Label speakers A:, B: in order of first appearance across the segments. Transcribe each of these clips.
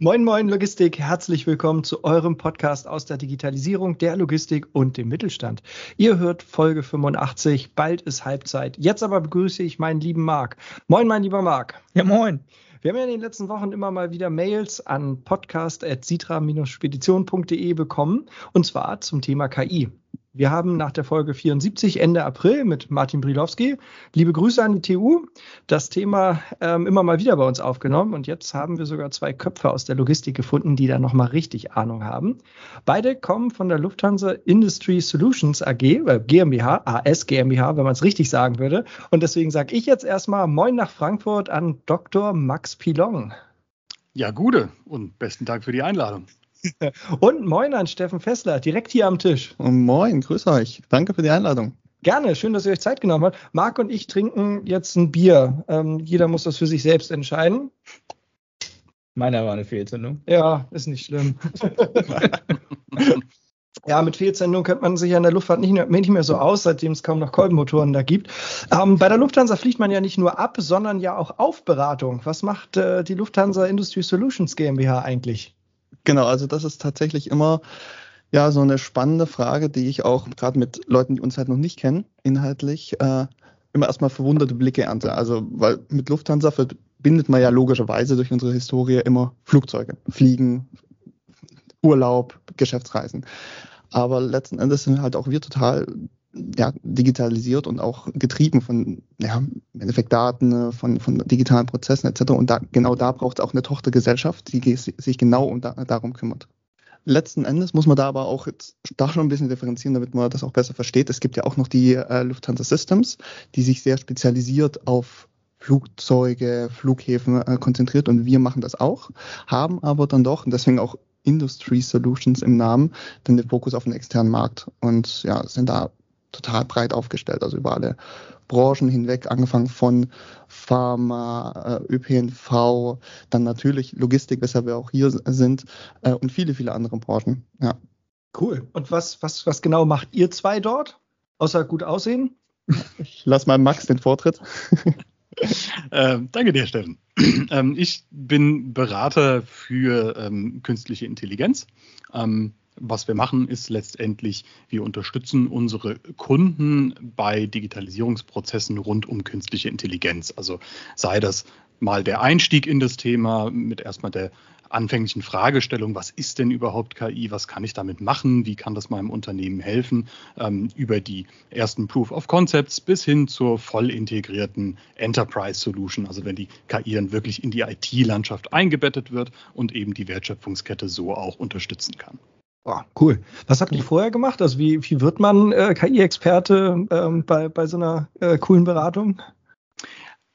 A: Moin, moin, Logistik. Herzlich willkommen zu eurem Podcast aus der Digitalisierung, der Logistik und dem Mittelstand. Ihr hört Folge 85. Bald ist Halbzeit. Jetzt aber begrüße ich meinen lieben Marc. Moin, mein lieber Marc.
B: Ja, moin.
A: Wir haben ja in den letzten Wochen immer mal wieder Mails an podcast.sitra-spedition.de bekommen und zwar zum Thema KI. Wir haben nach der Folge 74 Ende April mit Martin Brilowski, liebe Grüße an die TU, das Thema ähm, immer mal wieder bei uns aufgenommen und jetzt haben wir sogar zwei Köpfe aus der Logistik gefunden, die da nochmal richtig Ahnung haben. Beide kommen von der Lufthansa Industry Solutions AG, äh, GmbH, AS GmbH, wenn man es richtig sagen würde. Und deswegen sage ich jetzt erstmal Moin nach Frankfurt an Dr. Max Pilong.
C: Ja, gute und besten Dank für die Einladung.
A: Und moin an Steffen Fessler, direkt hier am Tisch.
D: Und moin, grüß euch. Danke für die Einladung.
A: Gerne, schön, dass ihr euch Zeit genommen habt. Marc und ich trinken jetzt ein Bier. Ähm, jeder muss das für sich selbst entscheiden.
B: Meiner war eine Fehlzündung.
A: Ja, ist nicht schlimm. ja, mit Fehlzündung kennt man sich ja in der Luftfahrt nicht mehr, nicht mehr so aus, seitdem es kaum noch Kolbenmotoren da gibt. Ähm, bei der Lufthansa fliegt man ja nicht nur ab, sondern ja auch auf Beratung. Was macht äh, die Lufthansa Industry Solutions GmbH eigentlich?
D: Genau, also das ist tatsächlich immer ja so eine spannende Frage, die ich auch gerade mit Leuten, die uns halt noch nicht kennen, inhaltlich äh, immer erstmal verwunderte Blicke ernte. Also weil mit Lufthansa verbindet man ja logischerweise durch unsere Historie immer Flugzeuge, Fliegen, Urlaub, Geschäftsreisen. Aber letzten Endes sind halt auch wir total ja, digitalisiert und auch getrieben von ja, im Endeffekt Daten, von, von digitalen Prozessen etc. Und da, genau da braucht es auch eine Tochtergesellschaft, die sich genau um da, darum kümmert. Letzten Endes muss man da aber auch jetzt da schon ein bisschen differenzieren, damit man das auch besser versteht. Es gibt ja auch noch die äh, Lufthansa Systems, die sich sehr spezialisiert auf Flugzeuge, Flughäfen äh, konzentriert und wir machen das auch, haben aber dann doch, und deswegen auch Industry Solutions im Namen, dann den Fokus auf den externen Markt und ja, sind da total breit aufgestellt, also über alle Branchen hinweg, angefangen von Pharma, äh, ÖPNV, dann natürlich Logistik, weshalb wir auch hier sind äh, und viele, viele andere Branchen. Ja.
A: Cool. Und was, was, was genau macht ihr zwei dort? Außer gut aussehen?
D: Ich lass mal Max den Vortritt.
C: ähm, danke dir, Steffen. ähm, ich bin Berater für ähm, künstliche Intelligenz. Was wir machen, ist letztendlich, wir unterstützen unsere Kunden bei Digitalisierungsprozessen rund um künstliche Intelligenz. Also sei das mal der Einstieg in das Thema mit erstmal der anfänglichen Fragestellung, was ist denn überhaupt KI, was kann ich damit machen, wie kann das meinem Unternehmen helfen, ähm, über die ersten Proof of Concepts bis hin zur voll integrierten Enterprise Solution, also wenn die KI dann wirklich in die IT-Landschaft eingebettet wird und eben die Wertschöpfungskette so auch unterstützen kann.
A: Oh, cool. Was habt ihr vorher gemacht? Also wie, wie wird man äh, KI-Experte ähm, bei, bei so einer äh, coolen Beratung?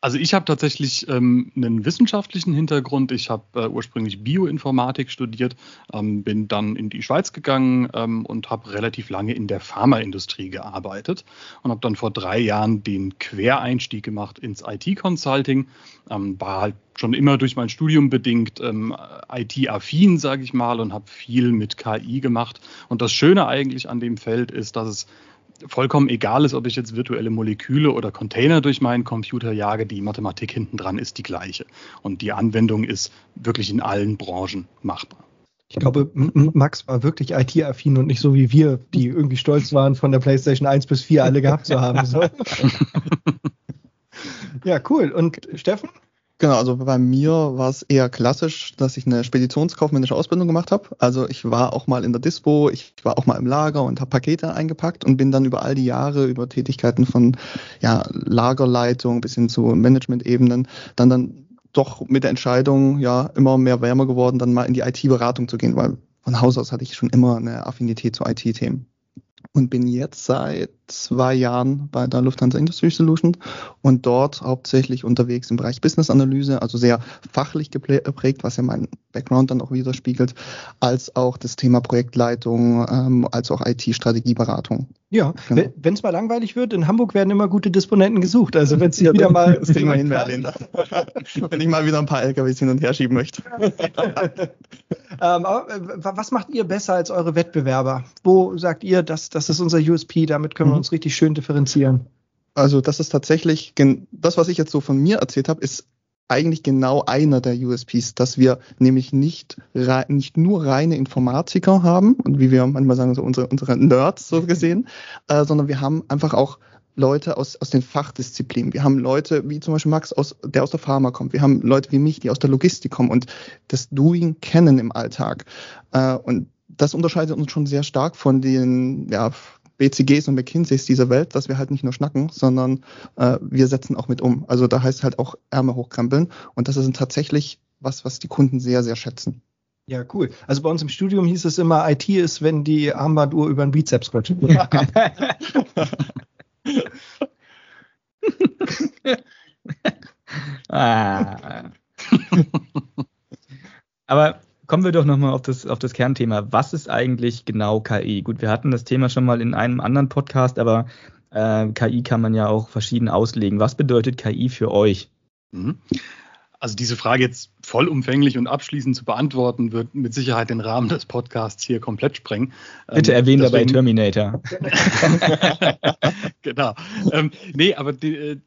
C: Also ich habe tatsächlich ähm, einen wissenschaftlichen Hintergrund. Ich habe äh, ursprünglich Bioinformatik studiert, ähm, bin dann in die Schweiz gegangen ähm, und habe relativ lange in der Pharmaindustrie gearbeitet und habe dann vor drei Jahren den Quereinstieg gemacht ins IT-Consulting. Ähm, war halt schon immer durch mein Studium bedingt ähm, IT-affin, sage ich mal, und habe viel mit KI gemacht. Und das Schöne eigentlich an dem Feld ist, dass es vollkommen egal ist, ob ich jetzt virtuelle Moleküle oder Container durch meinen Computer jage, die Mathematik hinten dran ist die gleiche. Und die Anwendung ist wirklich in allen Branchen machbar.
A: Ich glaube, Max war wirklich IT-affin und nicht so wie wir, die irgendwie stolz waren, von der PlayStation 1 bis 4 alle gehabt zu haben. So. ja, cool. Und Steffen?
D: Genau, also bei mir war es eher klassisch, dass ich eine speditionskaufmännische Ausbildung gemacht habe. Also ich war auch mal in der Dispo, ich war auch mal im Lager und habe Pakete eingepackt und bin dann über all die Jahre über Tätigkeiten von ja, Lagerleitung bis hin zu Management-Ebenen dann dann doch mit der Entscheidung ja immer mehr wärmer geworden, dann mal in die IT-Beratung zu gehen, weil von Haus aus hatte ich schon immer eine Affinität zu IT-Themen und bin jetzt seit zwei Jahren bei der Lufthansa Industry Solutions und dort hauptsächlich unterwegs im Bereich Business Analyse, also sehr fachlich geprägt, was ja mein Background dann auch widerspiegelt, als auch das Thema Projektleitung, ähm, als auch IT-Strategieberatung.
A: Ja, genau. wenn es mal langweilig wird, in Hamburg werden immer gute Disponenten gesucht. Also wenn es ja, wieder mal. Das kriegen wir hin,
D: Wenn ich mal wieder ein paar LKWs hin und her schieben möchte.
A: ähm, äh, was macht ihr besser als eure Wettbewerber? Wo sagt ihr, das, das ist unser USP, damit können wir mhm. Uns richtig schön differenzieren?
D: Also das ist tatsächlich, das, was ich jetzt so von mir erzählt habe, ist eigentlich genau einer der USPs, dass wir nämlich nicht, nicht nur reine Informatiker haben, und wie wir manchmal sagen, so unsere, unsere Nerds so gesehen, äh, sondern wir haben einfach auch Leute aus, aus den Fachdisziplinen. Wir haben Leute wie zum Beispiel Max, aus, der aus der Pharma kommt. Wir haben Leute wie mich, die aus der Logistik kommen und das Doing kennen im Alltag. Äh, und das unterscheidet uns schon sehr stark von den ja, BCGs und McKinseys dieser Welt, dass wir halt nicht nur schnacken, sondern äh, wir setzen auch mit um. Also da heißt halt auch Ärmel hochkrempeln. Und das ist tatsächlich was, was die Kunden sehr, sehr schätzen.
A: Ja, cool. Also bei uns im Studium hieß es immer, IT ist, wenn die Armbanduhr über den Bizeps rutscht.
B: ah. Aber kommen wir doch nochmal auf das, auf das Kernthema. Was ist eigentlich genau KI? Gut, wir hatten das Thema schon mal in einem anderen Podcast, aber äh, KI kann man ja auch verschieden auslegen. Was bedeutet KI für euch?
C: Mhm. Also diese Frage jetzt vollumfänglich und abschließend zu beantworten, wird mit Sicherheit den Rahmen des Podcasts hier komplett sprengen.
B: Bitte ähm, erwähnen dabei Terminator.
C: genau. Ähm, nee, aber die, äh,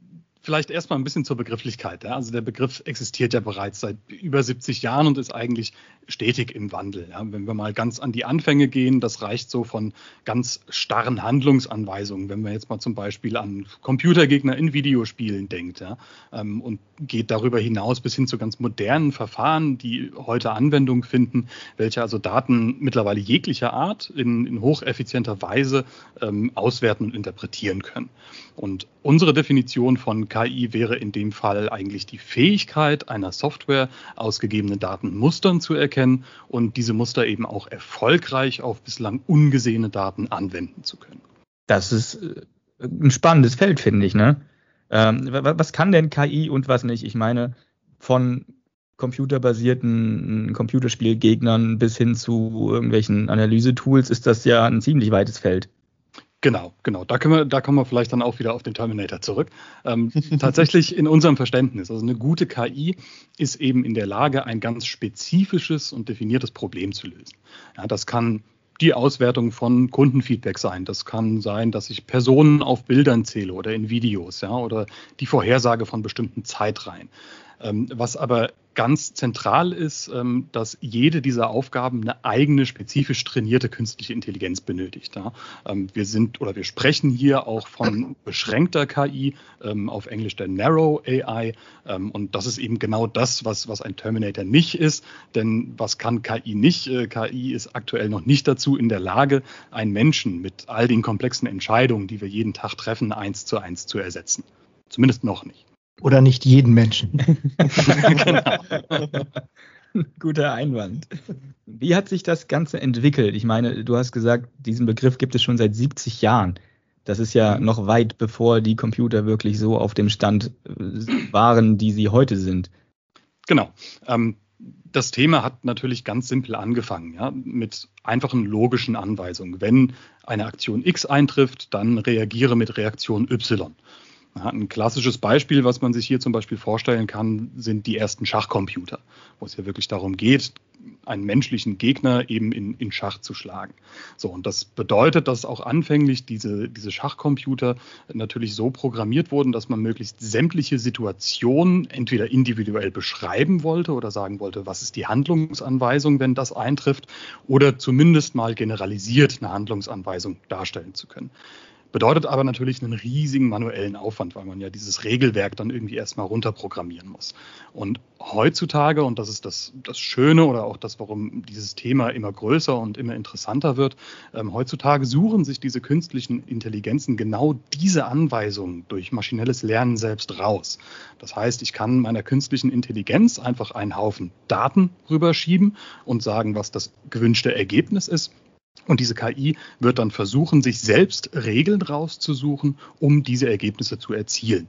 C: vielleicht erstmal ein bisschen zur Begrifflichkeit. Ja? Also der Begriff existiert ja bereits seit über 70 Jahren und ist eigentlich stetig im Wandel. Ja? Wenn wir mal ganz an die Anfänge gehen, das reicht so von ganz starren Handlungsanweisungen, wenn man jetzt mal zum Beispiel an Computergegner in Videospielen denkt ja? Ähm, und geht darüber hinaus bis hin zu ganz modernen Verfahren, die heute Anwendung finden, welche also Daten mittlerweile jeglicher Art in, in hocheffizienter Weise ähm, auswerten und interpretieren können. Und unsere Definition von KI wäre in dem Fall eigentlich die Fähigkeit einer Software, ausgegebene Daten Mustern zu erkennen und diese Muster eben auch erfolgreich auf bislang ungesehene Daten anwenden zu können.
B: Das ist äh, ein spannendes Feld, finde ich. Ne? Ähm, was kann denn KI und was nicht? Ich meine, von computerbasierten Computerspielgegnern bis hin zu irgendwelchen Analysetools ist das ja ein ziemlich weites Feld.
C: Genau, genau. Da, können wir, da kommen wir vielleicht dann auch wieder auf den Terminator zurück. Ähm, tatsächlich in unserem Verständnis, also eine gute KI ist eben in der Lage, ein ganz spezifisches und definiertes Problem zu lösen. Ja, das kann die Auswertung von Kundenfeedback sein. Das kann sein, dass ich Personen auf Bildern zähle oder in Videos, ja, oder die Vorhersage von bestimmten Zeitreihen. Ähm, was aber ganz zentral ist, ähm, dass jede dieser Aufgaben eine eigene spezifisch trainierte künstliche Intelligenz benötigt. Ähm, wir sind oder wir sprechen hier auch von beschränkter KI, auf Englisch der Narrow AI. und das ist eben genau das, was, was ein Terminator nicht ist. Denn was kann KI nicht? Äh, KI ist aktuell noch nicht dazu in der Lage, einen Menschen mit all den komplexen Entscheidungen, die wir jeden Tag treffen, eins zu eins zu ersetzen. Zumindest noch nicht.
A: Oder nicht jeden Menschen.
B: genau. Guter Einwand. Wie hat sich das Ganze entwickelt? Ich meine, du hast gesagt, diesen Begriff gibt es schon seit 70 Jahren. Das ist ja noch weit bevor die Computer wirklich so auf dem Stand äh, waren, die sie heute sind.
C: Genau. Ähm, das Thema hat natürlich ganz simpel angefangen, ja, mit einfachen logischen Anweisungen. Wenn eine Aktion X eintrifft, dann reagiere mit Reaktion Y. Ein klassisches Beispiel, was man sich hier zum Beispiel vorstellen kann, sind die ersten Schachcomputer, wo es ja wirklich darum geht, einen menschlichen Gegner eben in, in Schach zu schlagen. So, und das bedeutet, dass auch anfänglich diese, diese Schachcomputer natürlich so programmiert wurden, dass man möglichst sämtliche Situationen entweder individuell beschreiben wollte oder sagen wollte, was ist die Handlungsanweisung, wenn das eintrifft, oder zumindest mal generalisiert eine Handlungsanweisung darstellen zu können. Bedeutet aber natürlich einen riesigen manuellen Aufwand, weil man ja dieses Regelwerk dann irgendwie erstmal runterprogrammieren muss. Und heutzutage, und das ist das, das Schöne oder auch das, warum dieses Thema immer größer und immer interessanter wird, ähm, heutzutage suchen sich diese künstlichen Intelligenzen genau diese Anweisungen durch maschinelles Lernen selbst raus. Das heißt, ich kann meiner künstlichen Intelligenz einfach einen Haufen Daten rüberschieben und sagen, was das gewünschte Ergebnis ist und diese KI wird dann versuchen, sich selbst Regeln rauszusuchen, um diese Ergebnisse zu erzielen.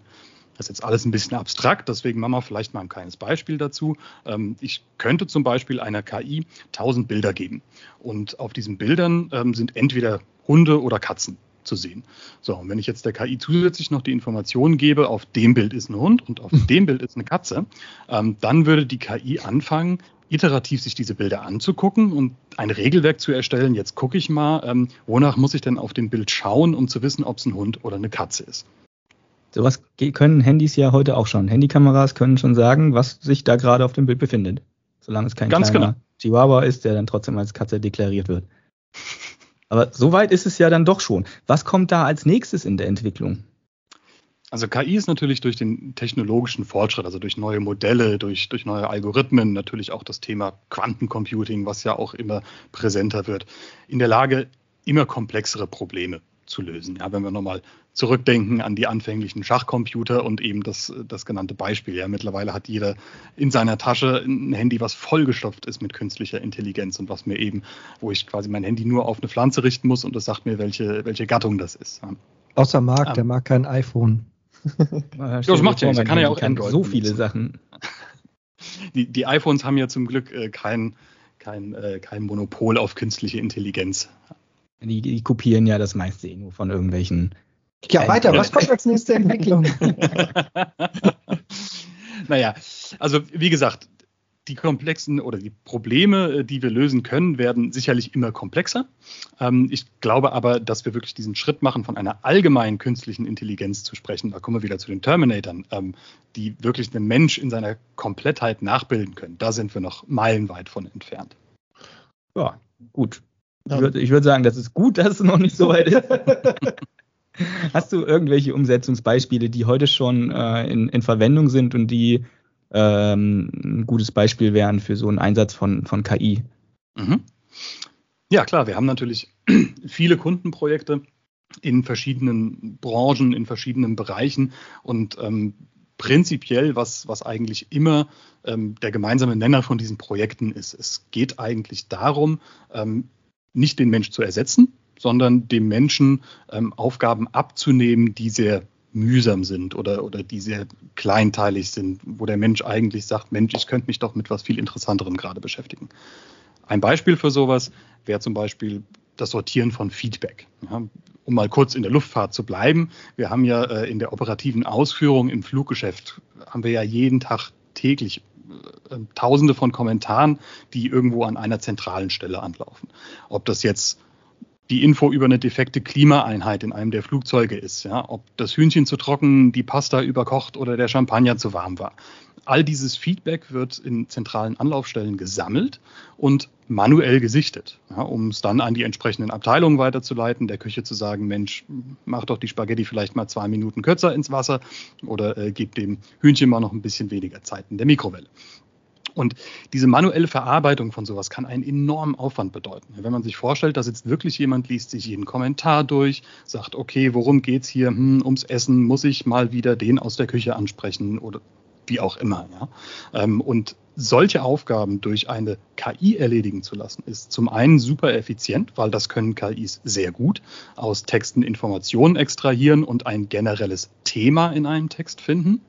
C: Das ist jetzt alles ein bisschen abstrakt, deswegen machen wir vielleicht mal ein kleines Beispiel dazu. Ähm, ich könnte zum Beispiel einer KI 1000 Bilder geben. Und auf diesen Bildern ähm, sind entweder Hunde oder Katzen zu sehen. So, und wenn ich jetzt der KI zusätzlich noch die Information gebe, auf dem Bild ist ein Hund und auf dem Bild ist eine Katze, ähm, dann würde die KI anfangen, iterativ sich diese Bilder anzugucken und ein Regelwerk zu erstellen. Jetzt gucke ich mal, ähm, wonach muss ich denn auf dem Bild schauen, um zu wissen, ob es ein Hund oder eine Katze ist.
B: Sowas können Handys ja heute auch schon. Handykameras können schon sagen, was sich da gerade auf dem Bild befindet. Solange es kein
C: Ganz
B: kleiner
C: genau.
B: Chihuahua ist, der dann trotzdem als Katze deklariert wird. Aber so weit ist es ja dann doch schon. Was kommt da als nächstes in der Entwicklung?
C: Also KI ist natürlich durch den technologischen Fortschritt, also durch neue Modelle, durch, durch neue Algorithmen, natürlich auch das Thema Quantencomputing, was ja auch immer präsenter wird, in der Lage, immer komplexere Probleme zu lösen. Ja, wenn wir nochmal zurückdenken an die anfänglichen Schachcomputer und eben das, das genannte Beispiel. Ja, mittlerweile hat jeder in seiner Tasche ein Handy, was vollgestopft ist mit künstlicher Intelligenz und was mir eben, wo ich quasi mein Handy nur auf eine Pflanze richten muss und das sagt mir, welche, welche Gattung das ist.
A: Außer Marc,
C: Ähm.
A: der mag kein iPhone.
B: Das
C: macht ja nichts, er kann ja auch Android
B: so viele
C: benutzen.
B: Sachen.
C: Die, die iPhones haben ja zum Glück äh, kein, kein, äh, kein Monopol auf künstliche Intelligenz.
B: Die, die kopieren ja das meiste eh nur von irgendwelchen.
A: Ja, weiter. Was kommt als nächste Entwicklung?
C: naja, also wie gesagt, die komplexen oder die Probleme, äh, die wir lösen können, werden sicherlich immer komplexer. Ähm, ich glaube aber, dass wir wirklich diesen Schritt machen, von einer allgemeinen künstlichen Intelligenz zu sprechen. Da kommen wir wieder zu den Terminatoren, ähm, die wirklich den Mensch in seiner Komplettheit nachbilden können. Da sind wir noch meilenweit von entfernt.
B: Ja, gut. Ich würde würd sagen, das ist gut, dass es noch nicht so weit ist. Hast du irgendwelche Umsetzungsbeispiele, die heute schon äh, in, in Verwendung sind und die ähm, ein gutes Beispiel wären für so einen Einsatz von, von KI?
C: Mhm. Ja, klar, wir haben natürlich viele Kundenprojekte in verschiedenen Branchen, in verschiedenen Bereichen und ähm, prinzipiell, was, was eigentlich immer ähm, der gemeinsame Nenner von diesen Projekten ist. Es geht eigentlich darum, ähm, nicht den Mensch zu ersetzen, sondern dem Menschen ähm, Aufgaben abzunehmen, die sehr mühsam sind oder, oder die sehr kleinteilig sind, wo der Mensch eigentlich sagt, Mensch, ich könnte mich doch mit was viel Interessanterem gerade beschäftigen. Ein Beispiel für sowas wäre zum Beispiel das Sortieren von Feedback. Ja, um mal kurz in der Luftfahrt zu bleiben, wir haben ja äh, in der operativen Ausführung im Fluggeschäft, haben wir ja jeden Tag täglich äh, Tausende von Kommentaren, die irgendwo an einer zentralen Stelle anlaufen. Ob das jetzt die Info über eine defekte Klimaeinheit in einem der Flugzeuge ist, ja, ob das Hühnchen zu trocken, die Pasta überkocht oder der Champagner zu warm war. All dieses Feedback wird in zentralen Anlaufstellen gesammelt und manuell gesichtet, ja, um es dann an die entsprechenden Abteilungen weiterzuleiten, der Küche zu sagen, Mensch, mach doch die Spaghetti vielleicht mal zwei Minuten kürzer ins Wasser oder äh, gib dem Hühnchen mal noch ein bisschen weniger Zeit in der Mikrowelle. Und diese manuelle Verarbeitung von sowas kann einen enormen Aufwand bedeuten. Wenn man sich vorstellt, da sitzt wirklich jemand, liest sich jeden Kommentar durch, sagt, okay, worum geht's hier? Hm, ums Essen muss ich mal wieder den aus der Küche ansprechen oder wie auch immer. Ja? Ähm, Und solche Aufgaben durch eine KI erledigen zu lassen, ist zum einen super effizient, weil das können KIs sehr gut aus Texten Informationen extrahieren und ein generelles Thema in einem Text finden.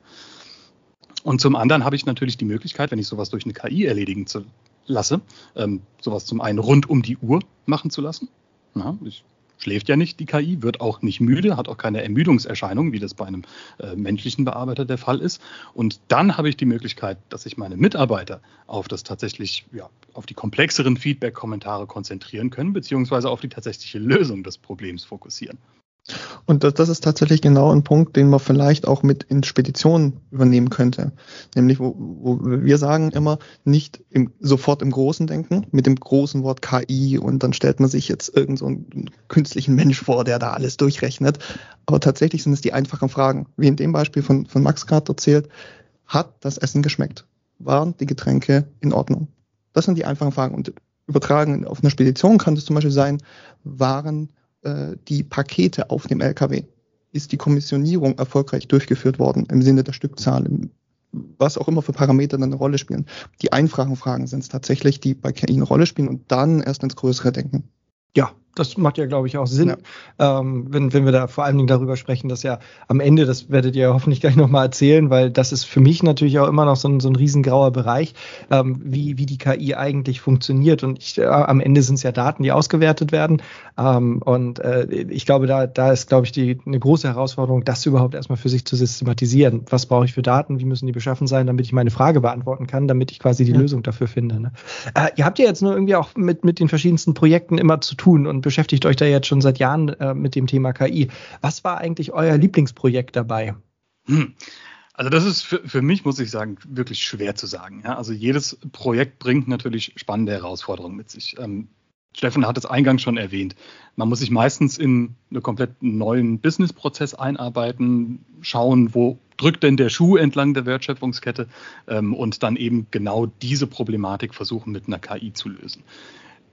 C: Und zum anderen habe ich natürlich die Möglichkeit, wenn ich sowas durch eine KI erledigen zu, lasse, ähm, sowas zum einen rund um die Uhr machen zu lassen. Ja, ich, schläft ja nicht die KI, wird auch nicht müde, hat auch keine Ermüdungserscheinung, wie das bei einem äh, menschlichen Bearbeiter der Fall ist. Und dann habe ich die Möglichkeit, dass ich meine Mitarbeiter auf das tatsächlich, ja, auf die komplexeren Feedback-Kommentare konzentrieren können, beziehungsweise auf die tatsächliche Lösung des Problems fokussieren.
D: Und das, das ist tatsächlich genau ein Punkt, den man vielleicht auch mit in Speditionen übernehmen könnte. Nämlich, wo, wo wir sagen immer, nicht im, sofort im Großen denken, mit dem großen Wort KI und dann stellt man sich jetzt irgendeinen so künstlichen Mensch vor, der da alles durchrechnet. Aber tatsächlich sind es die einfachen Fragen. Wie in dem Beispiel von, von Max gerade erzählt, hat das Essen geschmeckt? Waren die Getränke in Ordnung? Das sind die einfachen Fragen. Und übertragen auf eine Spedition kann das zum Beispiel sein, waren äh, die Pakete auf dem LKW? Ist die Kommissionierung erfolgreich durchgeführt worden im Sinne der Stückzahl, im, was auch immer für Parameter dann eine Rolle spielen? Die einfachen Fragen sind es tatsächlich, die bei KI eine Rolle spielen und dann erst ins Größere denken.
A: Ja, das macht ja, glaube ich, auch Sinn, ja. ähm, wenn, wenn wir da vor allen Dingen darüber sprechen, dass ja am Ende, das werdet ihr hoffentlich gleich nochmal erzählen, weil das ist für mich natürlich auch immer noch so ein, so ein riesengrauer Bereich, ähm, wie, wie die KI eigentlich funktioniert. Und ich, äh, am Ende sind es ja Daten, die ausgewertet werden. Ähm, und äh, ich glaube, da, da ist, glaube ich, die, eine große Herausforderung, das überhaupt erstmal für sich zu systematisieren. Was brauche ich für Daten? Wie müssen die beschaffen sein, damit ich meine Frage beantworten kann, damit ich quasi die ja. Lösung dafür finde. Ne? Äh, ihr habt ja jetzt nur irgendwie auch mit, mit den verschiedensten Projekten immer zu tun und beschäftigt euch da jetzt schon seit Jahren äh, mit dem Thema KI. Was war eigentlich euer Lieblingsprojekt dabei?
C: Hm. Also das ist für, für mich, muss ich sagen, wirklich schwer zu sagen. Ja? Also jedes Projekt bringt natürlich spannende Herausforderungen mit sich. Ähm, Steffen hat es eingangs schon erwähnt. Man muss sich meistens in einen komplett neuen Businessprozess einarbeiten, schauen, wo drückt denn der Schuh entlang der Wertschöpfungskette ähm, und dann eben genau diese Problematik versuchen mit einer KI zu lösen.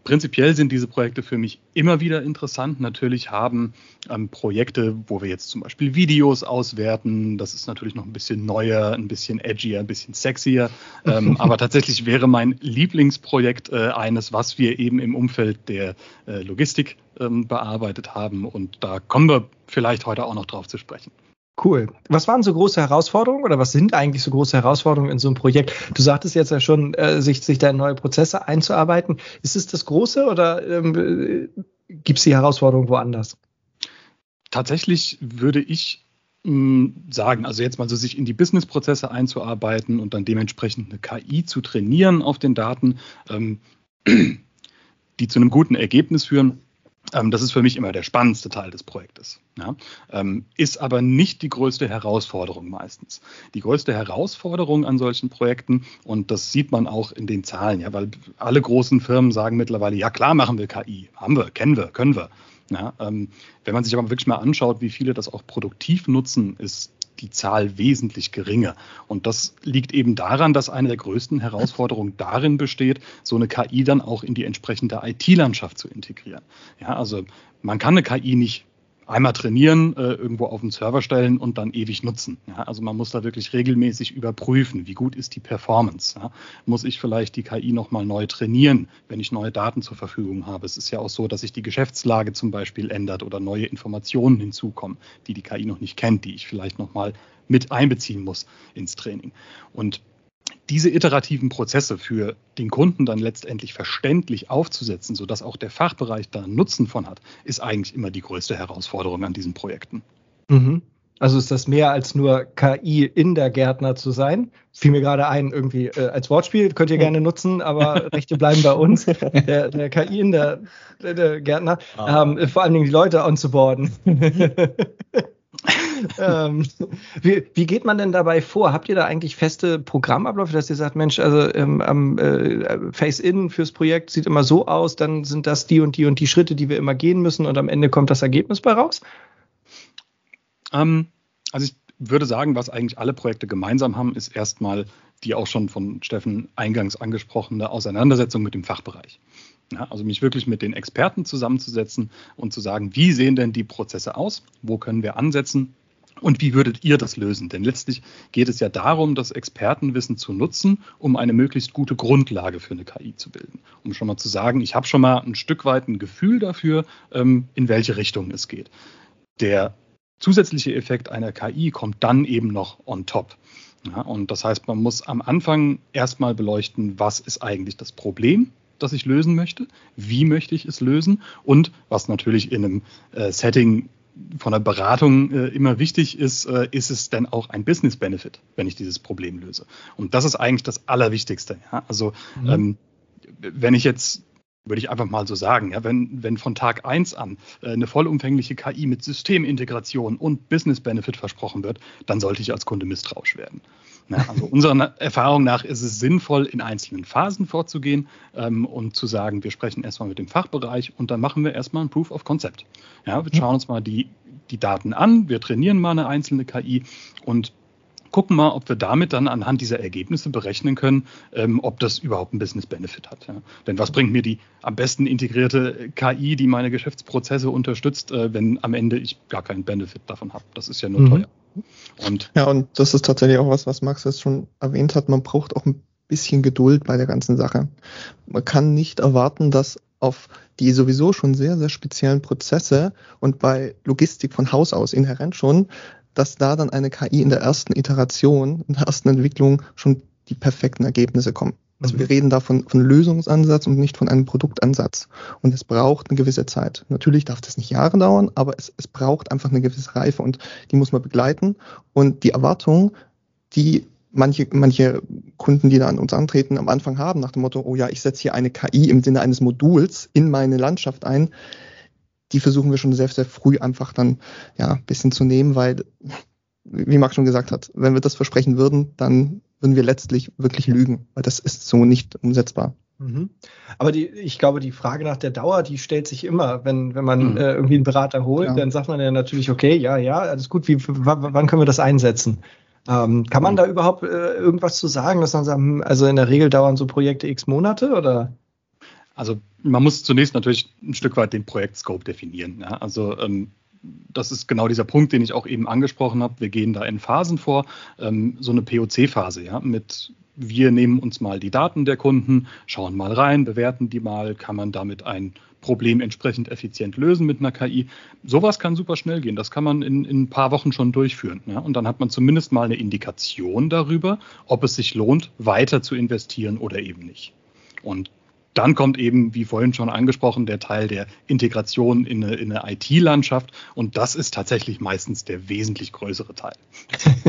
C: Prinzipiell sind diese Projekte für mich immer wieder interessant. Natürlich haben ähm, Projekte, wo wir jetzt zum Beispiel Videos auswerten, das ist natürlich noch ein bisschen neuer, ein bisschen edgier, ein bisschen sexier. Ähm, aber tatsächlich wäre mein Lieblingsprojekt äh, eines, was wir eben im Umfeld der äh, Logistik ähm, bearbeitet haben. Und da kommen wir vielleicht heute auch noch drauf zu sprechen.
A: Cool. Was waren so große Herausforderungen oder was sind eigentlich so große Herausforderungen in so einem Projekt? Du sagtest jetzt ja schon, äh, sich, sich da in neue Prozesse einzuarbeiten. Ist es das Große oder ähm, gibt es die Herausforderung woanders?
C: Tatsächlich würde ich hm, sagen, also jetzt mal so sich in die Businessprozesse einzuarbeiten und dann dementsprechend eine KI zu trainieren auf den Daten, ähm, die zu einem guten Ergebnis führen ähm, das ist für mich immer der spannendste Teil des Projektes. Ja? Ähm, ist aber nicht die größte Herausforderung meistens. Die größte Herausforderung an solchen Projekten, und das sieht man auch in den Zahlen, ja, weil alle großen Firmen sagen mittlerweile, ja klar machen wir KI, haben wir, kennen wir, können wir. Ja, ähm, wenn man sich aber wirklich mal anschaut, wie viele das auch produktiv nutzen, ist die Zahl wesentlich geringer. Und das liegt eben daran, dass eine der größten Herausforderungen darin besteht, so eine KI dann auch in die entsprechende IT-Landschaft zu integrieren. Ja, also man kann eine KI nicht einmal trainieren, äh, irgendwo auf den Server stellen und dann ewig nutzen. Ja, also man muss da wirklich regelmäßig überprüfen, wie gut ist die Performance. Ja, muss ich vielleicht die KI nochmal neu trainieren, wenn ich neue Daten zur Verfügung habe? Es ist ja auch so, dass sich die Geschäftslage zum Beispiel ändert oder neue Informationen hinzukommen, die die KI noch nicht kennt, die ich vielleicht nochmal mit einbeziehen muss ins Training. Und diese iterativen Prozesse für den Kunden dann letztendlich verständlich aufzusetzen, sodass auch der Fachbereich da Nutzen von hat, ist eigentlich immer die größte Herausforderung an diesen Projekten.
A: Mhm. Also ist das mehr als nur KI in der Gärtner zu sein? Fiel mir gerade ein, irgendwie äh, als Wortspiel könnt ihr gerne nutzen, aber Rechte bleiben bei uns. Der, der KI in der, der, der Gärtner, ah. ähm, vor allen Dingen die Leute anzuborden. ähm, wie, wie, geht man denn dabei vor? Habt ihr da eigentlich feste Programmabläufe, dass ihr sagt, Mensch, also ähm, am äh, Face-In fürs Projekt sieht immer so aus, dann sind das die und die und die Schritte, die wir immer gehen müssen und am Ende kommt das Ergebnis bei raus?
C: Ähm, also ich würde sagen, was eigentlich alle Projekte gemeinsam haben, ist erstmal die auch schon von Steffen eingangs angesprochene Auseinandersetzung mit dem Fachbereich. Ja, also mich wirklich mit den Experten zusammenzusetzen und zu sagen, wie sehen denn die Prozesse aus? Wo können wir ansetzen? Und wie würdet ihr das lösen? Denn letztlich geht es ja darum, das Expertenwissen zu nutzen, um eine möglichst gute Grundlage für eine KI zu bilden. Um schon mal zu sagen, ich habe schon mal ein Stück weit ein Gefühl dafür, ähm, in welche Richtung es geht. Der zusätzliche Effekt einer KI kommt dann eben noch on top. Und das heißt, man muss am Anfang erstmal beleuchten, was ist eigentlich das Problem, das ich lösen möchte, wie möchte ich es lösen und was natürlich in einem äh, Setting von der Beratung äh, immer wichtig ist, äh, ist es denn auch ein Business Benefit, wenn ich dieses Problem löse. Und das ist eigentlich das Allerwichtigste. Ja? Also mhm. ähm, wenn ich jetzt würde ich einfach mal so sagen, ja, wenn, wenn von Tag eins an äh, eine vollumfängliche KI mit Systemintegration und Business Benefit versprochen wird, dann sollte ich als Kunde misstrauisch werden. Ja, also unserer Erfahrung nach ist es sinnvoll, in einzelnen Phasen vorzugehen ähm, und zu sagen, wir sprechen erstmal mit dem Fachbereich und dann machen wir erstmal ein Proof of Concept. Ja, wir schauen uns mal die, die Daten an, wir trainieren mal eine einzelne KI und gucken mal, ob wir damit dann anhand dieser Ergebnisse berechnen können, ähm, ob das überhaupt einen Business Benefit hat. Ja. Denn was bringt mir die am besten integrierte KI, die meine Geschäftsprozesse unterstützt, äh, wenn am Ende ich gar keinen Benefit davon habe? Das ist ja nur mhm. teuer.
D: Und ja, und das ist tatsächlich auch was, was Max jetzt schon erwähnt hat. Man braucht auch ein bisschen Geduld bei der ganzen Sache. Man kann nicht erwarten, dass auf die sowieso schon sehr, sehr speziellen Prozesse und bei Logistik von Haus aus inhärent schon, dass da dann eine KI in der ersten Iteration, in der ersten Entwicklung schon die perfekten Ergebnisse kommen. Also wir mhm. reden da von, von Lösungsansatz und nicht von einem Produktansatz. Und es braucht eine gewisse Zeit. Natürlich darf das nicht Jahre dauern, aber es, es braucht einfach eine gewisse Reife und die muss man begleiten. Und die Erwartung, die manche, manche Kunden, die da an uns antreten, am Anfang haben, nach dem Motto, oh ja, ich setze hier eine KI im Sinne eines Moduls in meine Landschaft ein, die versuchen wir schon sehr, sehr früh einfach dann ja ein bisschen zu nehmen, weil wie Marc schon gesagt hat, wenn wir das versprechen würden, dann würden wir letztlich wirklich lügen, weil das ist so nicht umsetzbar.
A: Mhm. Aber die, ich glaube, die Frage nach der Dauer, die stellt sich immer, wenn, wenn man mhm. äh, irgendwie einen Berater holt, ja. dann sagt man ja natürlich, okay, ja, ja, alles gut, wie, wann können wir das einsetzen? Ähm, kann man mhm. da überhaupt äh, irgendwas zu sagen, dass man sagt, hm, also in der Regel dauern so Projekte x Monate oder?
C: Also man muss zunächst natürlich ein Stück weit den Projektscope definieren. Ja? Also ähm, das ist genau dieser Punkt, den ich auch eben angesprochen habe. Wir gehen da in Phasen vor, ähm, so eine POC-Phase, ja, mit wir nehmen uns mal die Daten der Kunden, schauen mal rein, bewerten die mal, kann man damit ein Problem entsprechend effizient lösen mit einer KI. Sowas kann super schnell gehen. Das kann man in, in ein paar Wochen schon durchführen. Ja? Und dann hat man zumindest mal eine Indikation darüber, ob es sich lohnt, weiter zu investieren oder eben nicht. Und dann kommt eben, wie vorhin schon angesprochen, der Teil der Integration in eine, in eine IT-Landschaft. Und das ist tatsächlich meistens der wesentlich größere Teil.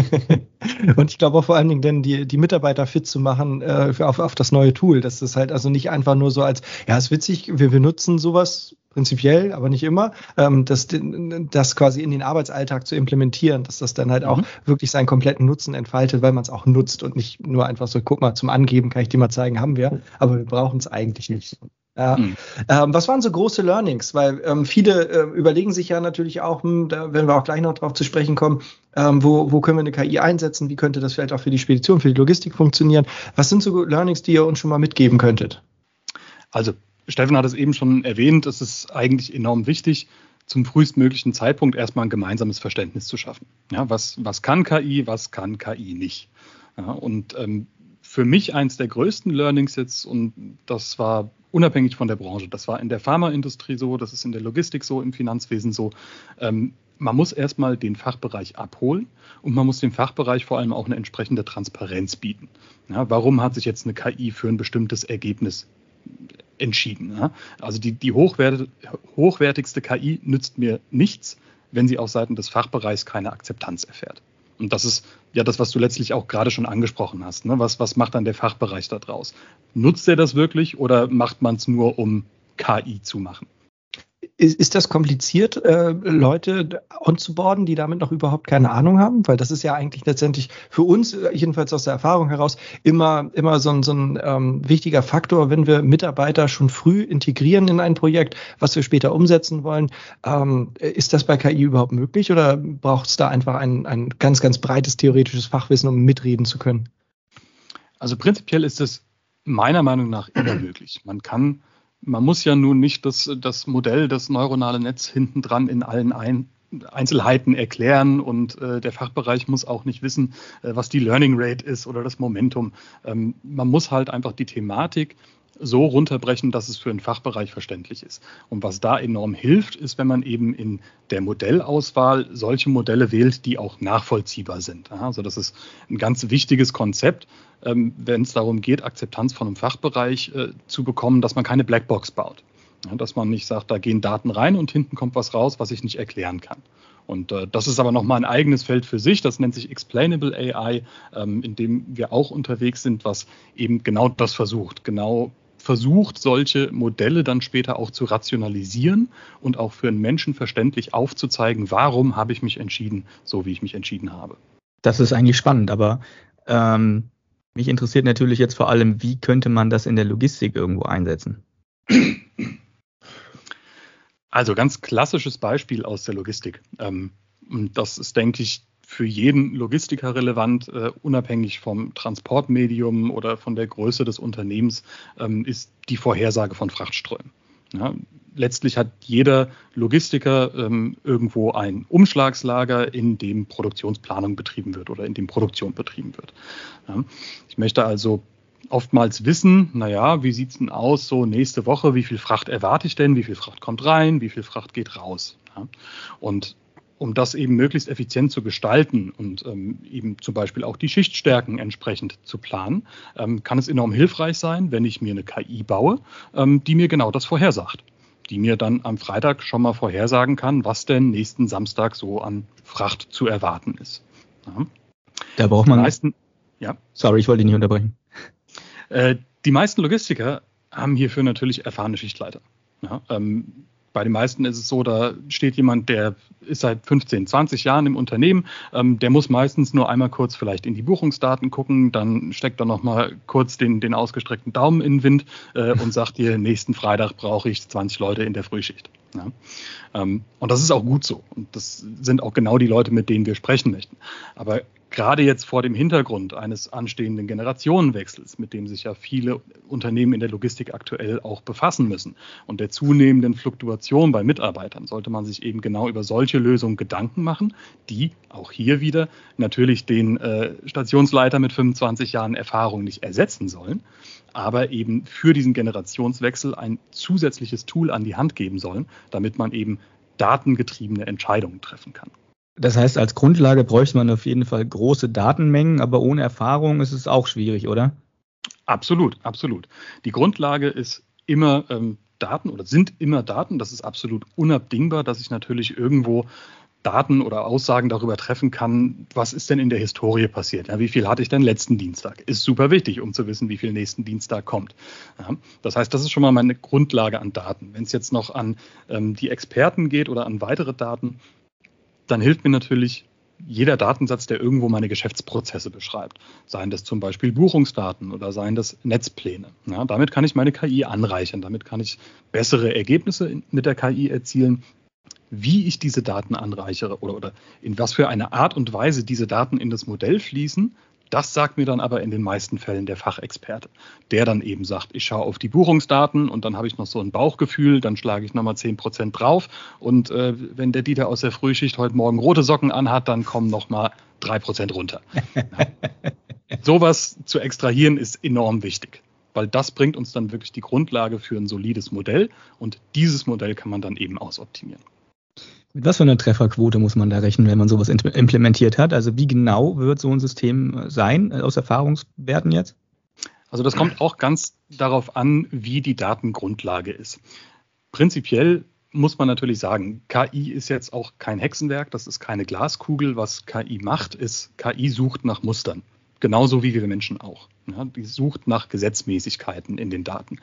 A: und ich glaube auch vor allen Dingen, denn die, die Mitarbeiter fit zu machen äh, auf, auf das neue Tool. Das ist halt also nicht einfach nur so als, ja, ist witzig, wir benutzen sowas prinzipiell, aber nicht immer, ähm, das, das quasi in den Arbeitsalltag zu implementieren, dass das dann halt mhm. auch wirklich seinen kompletten Nutzen entfaltet, weil man es auch nutzt und nicht nur einfach so, guck mal, zum Angeben kann ich dir mal zeigen, haben wir, aber wir brauchen es eigentlich nicht. Ja. Mhm. Ähm, was waren so große Learnings? Weil ähm, viele äh, überlegen sich ja natürlich auch, hm, da werden wir auch gleich noch drauf zu sprechen kommen, ähm, wo, wo können wir eine KI einsetzen? Wie könnte das vielleicht auch für die Spedition, für die Logistik funktionieren? Was sind so Learnings, die ihr uns schon mal mitgeben könntet?
C: Also Steffen hat es eben schon erwähnt, es ist eigentlich enorm wichtig, zum frühestmöglichen Zeitpunkt erstmal ein gemeinsames Verständnis zu schaffen. Ja, was, was kann KI, was kann KI nicht? Ja, und ähm, für mich eins der größten Learnings jetzt, und das war unabhängig von der Branche, das war in der Pharmaindustrie so, das ist in der Logistik so, im Finanzwesen so. Ähm, man muss erstmal den Fachbereich abholen und man muss dem Fachbereich vor allem auch eine entsprechende Transparenz bieten. Ja, warum hat sich jetzt eine KI für ein bestimmtes Ergebnis entschieden. Ja? Also die, die hochwert, hochwertigste KI nützt mir nichts, wenn sie auf Seiten des Fachbereichs keine Akzeptanz erfährt. Und das ist ja das, was du letztlich auch gerade schon angesprochen hast. Ne? Was, was macht dann der Fachbereich da draus? Nutzt er das wirklich oder macht man es nur, um KI zu machen?
A: Ist, ist das kompliziert, äh, Leute onzuboarden, die damit noch überhaupt keine Ahnung haben? Weil das ist ja eigentlich letztendlich für uns, äh, jedenfalls aus der Erfahrung heraus, immer, immer so ein, so ein ähm, wichtiger Faktor, wenn wir Mitarbeiter schon früh integrieren in ein Projekt, was wir später umsetzen wollen. Ähm, ist das bei KI überhaupt möglich oder braucht es da einfach ein, ein ganz, ganz breites theoretisches Fachwissen, um mitreden zu können?
C: Also prinzipiell ist es meiner Meinung nach immer möglich. Man kann man muss ja nun nicht das, das Modell, das neuronale Netz hinten dran in allen ein, Einzelheiten erklären und äh, der Fachbereich muss auch nicht wissen, äh, was die Learning Rate ist oder das Momentum. Ähm, man muss halt einfach die Thematik so runterbrechen, dass es für einen Fachbereich verständlich ist. Und was da enorm hilft, ist, wenn man eben in der Modellauswahl solche Modelle wählt, die auch nachvollziehbar sind. Also das ist ein ganz wichtiges Konzept, ähm, wenn es darum geht, Akzeptanz von einem Fachbereich äh, zu bekommen, dass man keine Blackbox baut. Dass man nicht sagt, da gehen Daten rein und hinten kommt was raus, was ich nicht erklären kann. Und äh, das ist aber nochmal ein eigenes Feld für sich. Das nennt sich Explainable AI, ähm, in dem wir auch unterwegs sind, was eben genau das versucht. Genau versucht, solche Modelle dann später auch zu rationalisieren und auch für einen Menschen verständlich aufzuzeigen, warum habe ich mich entschieden, so wie ich mich entschieden habe.
B: Das ist eigentlich spannend, aber ähm, mich interessiert natürlich jetzt vor allem, wie könnte man das in der Logistik irgendwo einsetzen?
C: Also ganz klassisches Beispiel aus der Logistik. Ähm, das ist, denke ich, für jeden Logistiker relevant, uh, unabhängig vom Transportmedium oder von der Größe des Unternehmens, ähm, ist die Vorhersage von Frachtströmen. Letztlich hat jeder Logistiker ähm, irgendwo ein Umschlagslager, in dem Produktionsplanung betrieben wird oder in dem Produktion betrieben wird. Ja, ich möchte also oftmals wissen, naja, wie sieht es denn aus so nächste Woche, wie viel Fracht erwarte ich denn, wie viel Fracht kommt rein, wie viel Fracht geht raus. Ja, und um das eben möglichst effizient zu gestalten und ähm, eben zum Beispiel auch die Schichtstärken entsprechend zu planen, ähm, kann es enorm hilfreich sein, wenn ich mir eine KI baue, ähm, die mir genau das vorhersagt. Die mir dann am Freitag schon mal vorhersagen kann, was denn nächsten Samstag so an Fracht zu erwarten ist.
B: Ja. Da braucht man. Meisten, ja. Sorry, ich wollte dich nicht unterbrechen.
C: Äh, die meisten Logistiker haben hierfür natürlich erfahrene Schichtleiter. Ja, ähm, bei den meisten ist es so, da steht jemand, der ist seit 15, 20 Jahren im Unternehmen, ähm, der muss meistens nur einmal kurz vielleicht in die Buchungsdaten gucken, dann steckt er nochmal kurz den, den ausgestreckten Daumen in den Wind äh, und sagt dir, nächsten Freitag brauche ich 20 Leute in der Frühschicht. Ja. Ähm, und das ist auch gut so. Und das sind auch genau die Leute, mit denen wir sprechen möchten. Aber gerade jetzt vor dem Hintergrund eines anstehenden Generationenwechsels, mit dem sich ja viele Unternehmen in der Logistik aktuell auch befassen müssen und der zunehmenden Fluktuation bei Mitarbeitern, sollte man sich eben genau über solche Lösungen Gedanken machen, die auch hier wieder natürlich den äh, Stationsleiter mit 25 Jahren Erfahrung nicht ersetzen sollen, aber eben für diesen Generationswechsel ein zusätzliches Tool an die Hand geben sollen, damit man eben datengetriebene Entscheidungen treffen kann.
B: Das heißt, als Grundlage bräuchte man auf jeden Fall große Datenmengen, aber ohne Erfahrung ist es auch schwierig, oder?
C: Absolut, absolut. Die Grundlage ist immer ähm, Daten oder sind immer Daten. Das ist absolut unabdingbar, dass ich natürlich irgendwo Daten oder Aussagen darüber treffen kann, was ist denn in der Historie passiert. Ja, wie viel hatte ich denn letzten Dienstag? Ist super wichtig, um zu wissen, wie viel nächsten Dienstag kommt. Ja, das heißt, das ist schon mal meine Grundlage an Daten. Wenn es jetzt noch an ähm, die Experten geht oder an weitere Daten, dann hilft mir natürlich jeder Datensatz, der irgendwo meine Geschäftsprozesse beschreibt. Seien das zum Beispiel Buchungsdaten oder seien das Netzpläne. Ja, damit kann ich meine KI anreichern. Damit kann ich bessere Ergebnisse mit der KI erzielen. Wie ich diese Daten anreichere oder, oder in was für eine Art und Weise diese Daten in das Modell fließen, das sagt mir dann aber in den meisten Fällen der Fachexperte, der dann eben sagt, ich schaue auf die Buchungsdaten und dann habe ich noch so ein Bauchgefühl, dann schlage ich nochmal 10 Prozent drauf und äh, wenn der Dieter aus der Frühschicht heute Morgen rote Socken anhat, dann kommen nochmal 3 Prozent runter. Sowas zu extrahieren ist enorm wichtig, weil das bringt uns dann wirklich die Grundlage für ein solides Modell und dieses Modell kann man dann eben ausoptimieren.
B: Mit was für einer Trefferquote muss man da rechnen, wenn man sowas implementiert hat? Also wie genau wird so ein System äh, sein, äh, aus Erfahrungswerten jetzt?
C: Also das kommt auch ganz darauf an, wie die Datengrundlage ist. Prinzipiell muss man natürlich sagen, KI ist jetzt auch kein Hexenwerk, das ist keine Glaskugel. Was KI macht, ist, KI sucht nach Mustern. Genauso wie wir Menschen auch. Ja, die sucht nach Gesetzmäßigkeiten in den Daten.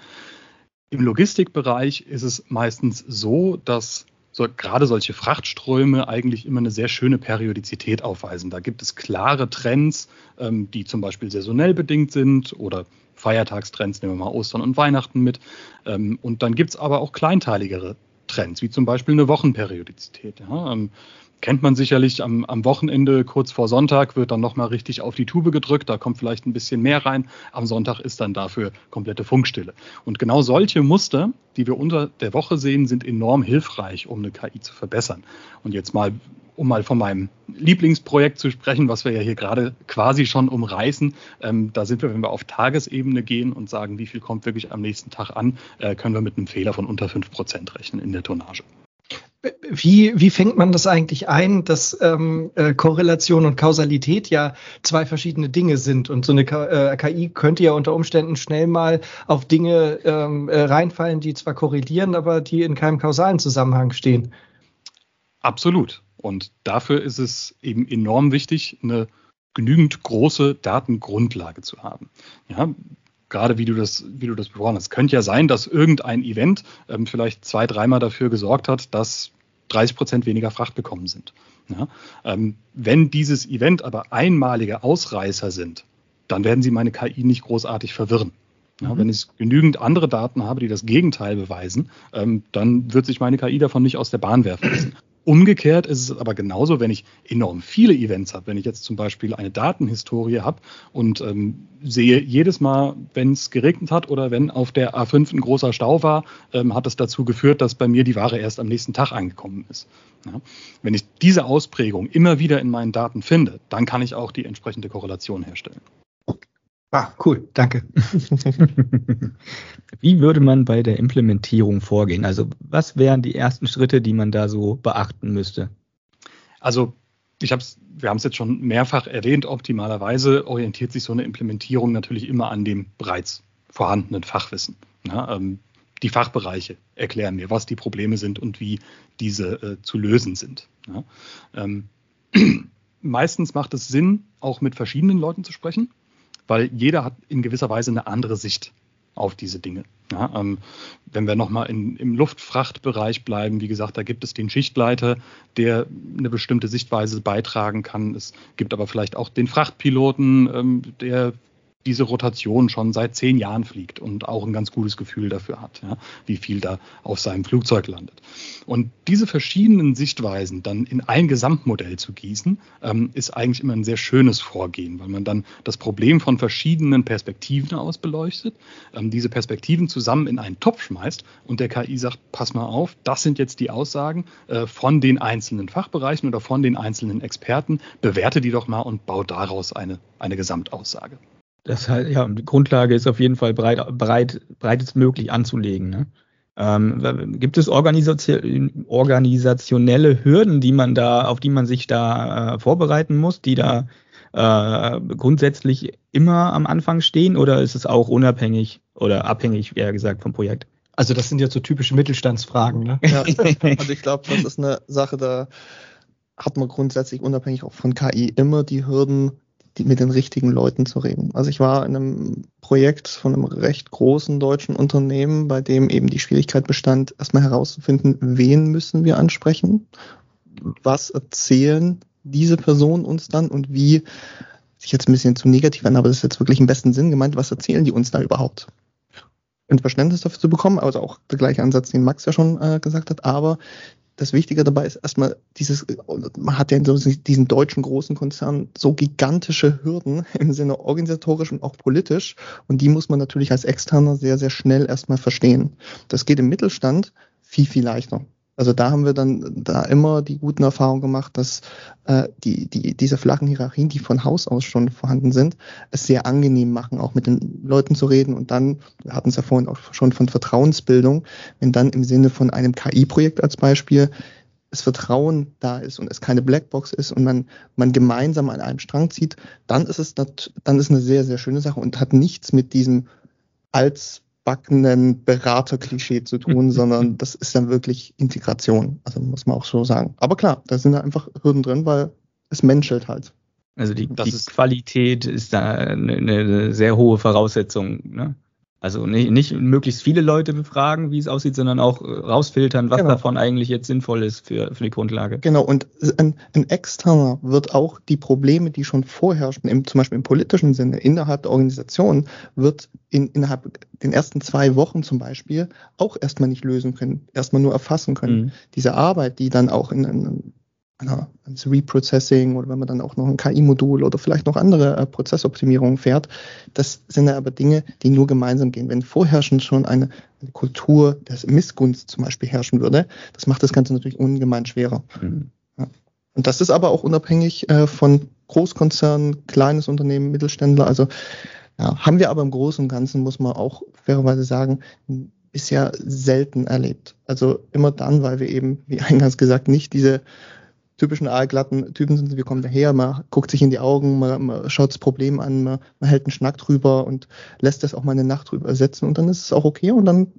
C: Im Logistikbereich ist es meistens so, dass so, gerade solche Frachtströme eigentlich immer eine sehr schöne Periodizität aufweisen. Da gibt es klare Trends, ähm, die zum Beispiel saisonell bedingt sind oder Feiertagstrends, nehmen wir mal Ostern und Weihnachten mit. Ähm, und dann gibt es aber auch kleinteiligere Trends, wie zum Beispiel eine Wochenperiodizität. Ja. Kennt man sicherlich am, am Wochenende, kurz vor Sonntag, wird dann nochmal richtig auf die Tube gedrückt, da kommt vielleicht ein bisschen mehr rein. Am Sonntag ist dann dafür komplette Funkstille. Und genau solche Muster, die wir unter der Woche sehen, sind enorm hilfreich, um eine KI zu verbessern. Und jetzt mal um mal von meinem Lieblingsprojekt zu sprechen, was wir ja hier gerade quasi schon umreißen, ähm, da sind wir, wenn wir auf Tagesebene gehen und sagen, wie viel kommt wirklich am nächsten Tag an, äh, können wir mit einem Fehler von unter fünf Prozent rechnen in der Tonnage.
A: Wie, wie fängt man das eigentlich ein, dass ähm, äh, Korrelation und Kausalität ja zwei verschiedene Dinge sind und so eine K äh, KI könnte ja unter Umständen schnell mal auf Dinge ähm, äh, reinfallen, die zwar korrelieren, aber die in keinem kausalen Zusammenhang stehen.
C: Absolut. Und dafür ist es eben enorm wichtig, eine genügend große Datengrundlage zu haben. Ja, gerade wie du das, wie du das besprochen hast. Könnte ja sein, dass irgendein Event ähm, vielleicht zwei, dreimal dafür gesorgt hat, dass 30 Prozent weniger Fracht bekommen sind. Ja? Ähm, wenn dieses Event aber einmalige Ausreißer sind, dann werden sie meine KI nicht großartig verwirren. Ja, mhm. Wenn ich genügend andere Daten habe, die das Gegenteil beweisen, ähm, dann wird sich meine KI davon nicht aus der Bahn werfen lassen. Umgekehrt ist es aber genauso, wenn ich enorm viele Events habe. Wenn ich jetzt zum Beispiel eine Datenhistorie habe und ähm, sehe jedes Mal, wenn es geregnet hat oder wenn auf der A5 ein großer Stau war, ähm, hat es dazu geführt, dass bei mir die Ware erst am nächsten Tag angekommen ist. Ja? Wenn ich diese Ausprägung immer wieder in meinen Daten finde, dann kann ich auch die entsprechende Korrelation herstellen.
A: Ah, cool, danke.
B: Wie würde man bei der Implementierung vorgehen? Also was wären die ersten Schritte, die man da so beachten müsste?
C: Also ich habe wir haben es jetzt schon mehrfach erwähnt, optimalerweise orientiert sich so eine Implementierung natürlich immer an dem bereits vorhandenen Fachwissen. Ja, ähm, die Fachbereiche erklären mir, was die Probleme sind und wie diese äh, zu lösen sind. Ja, ähm, meistens macht es Sinn, auch mit verschiedenen Leuten zu sprechen weil jeder hat in gewisser Weise eine andere Sicht auf diese Dinge. Ja, ähm, wenn wir nochmal im Luftfrachtbereich bleiben, wie gesagt, da gibt es den Schichtleiter, der eine bestimmte Sichtweise beitragen kann. Es gibt aber vielleicht auch den Frachtpiloten, ähm, der diese Rotation schon seit zehn Jahren fliegt und auch ein ganz gutes Gefühl dafür hat, ja, wie viel da auf seinem Flugzeug landet. Und diese verschiedenen Sichtweisen dann in ein Gesamtmodell zu gießen, ähm, ist eigentlich immer ein sehr schönes Vorgehen, weil man dann das Problem von verschiedenen Perspektiven aus beleuchtet, ähm, diese Perspektiven zusammen in einen Topf schmeißt und der KI sagt, pass mal auf, das sind jetzt die Aussagen äh, von den einzelnen Fachbereichen oder von den einzelnen Experten, bewerte die doch mal und bau daraus eine, eine Gesamtaussage.
B: Das heißt, ja, die Grundlage ist auf jeden Fall breit, breit, breitestmöglich anzulegen. Ne? Ähm, gibt es organisationelle Hürden, die man da, auf die man sich da äh, vorbereiten muss, die da äh, grundsätzlich immer am Anfang stehen, oder ist es auch unabhängig oder abhängig, eher gesagt, vom Projekt?
A: Also das sind ja so typische Mittelstandsfragen. Ne?
D: Ja, also ich glaube, das ist eine Sache, da hat man grundsätzlich unabhängig auch von KI immer die Hürden, die, mit den richtigen Leuten zu reden. Also ich war in einem Projekt von einem recht großen deutschen Unternehmen, bei dem eben die Schwierigkeit bestand, erstmal herauszufinden, wen müssen wir ansprechen, was erzählen diese Personen uns dann und wie, sich jetzt ein bisschen zu negativ an, aber das ist jetzt wirklich im besten Sinn gemeint, was erzählen die uns da überhaupt? ein Verständnis dafür zu bekommen, also auch der gleiche Ansatz, den Max ja schon äh, gesagt hat, aber das Wichtige dabei ist erstmal dieses, man hat ja in diesen deutschen großen Konzernen so gigantische Hürden im Sinne organisatorisch und auch politisch und die muss man natürlich als Externer sehr, sehr schnell erstmal verstehen. Das geht im Mittelstand viel, viel leichter. Also da haben wir dann da immer die guten Erfahrungen gemacht, dass äh, die, die, diese flachen Hierarchien, die von Haus aus schon vorhanden sind, es sehr angenehm machen, auch mit den Leuten zu reden. Und dann, wir hatten es ja vorhin auch schon von Vertrauensbildung, wenn dann im Sinne von einem KI-Projekt als Beispiel das Vertrauen da ist und es keine Blackbox ist und man, man gemeinsam an einem Strang zieht, dann ist es dann ist eine sehr, sehr schöne Sache und hat nichts mit diesem als altbackenen Berater-Klischee zu tun, sondern das ist dann wirklich Integration. Also muss man auch so sagen. Aber klar, da sind da einfach Hürden drin, weil es menschelt halt.
B: Also die, die Qualität ist da eine, eine sehr hohe Voraussetzung. Ne? Also nicht, nicht möglichst viele Leute befragen, wie es aussieht, sondern auch äh, rausfiltern, was genau. davon eigentlich jetzt sinnvoll ist für, für die Grundlage.
D: Genau, und ein, ein Externer wird auch die Probleme, die schon vorherrschen, im, zum Beispiel im politischen Sinne, innerhalb der Organisation, wird in, innerhalb den ersten zwei Wochen zum Beispiel auch erstmal nicht lösen können, erstmal nur erfassen können. Mhm. Diese Arbeit, die dann auch in, in ans Reprocessing oder wenn man dann auch noch ein KI-Modul oder vielleicht noch andere äh, Prozessoptimierungen fährt. Das sind ja aber Dinge, die nur gemeinsam gehen. Wenn vorherrschend schon eine, eine Kultur der Missgunst zum Beispiel herrschen würde, das macht das Ganze natürlich ungemein schwerer. Mhm. Ja. Und das ist aber auch unabhängig äh, von Großkonzernen, kleines Unternehmen, Mittelständler. Also ja, haben wir aber im Großen und Ganzen, muss man auch fairerweise sagen, bisher selten erlebt. Also immer dann, weil wir eben, wie eingangs gesagt, nicht diese typischen aalglatten Typen sind, wir kommen daher, man guckt sich in die Augen, man, man schaut das Problem an, man, man, hält einen Schnack drüber und lässt das auch mal eine Nacht drüber setzen und dann ist es auch okay und dann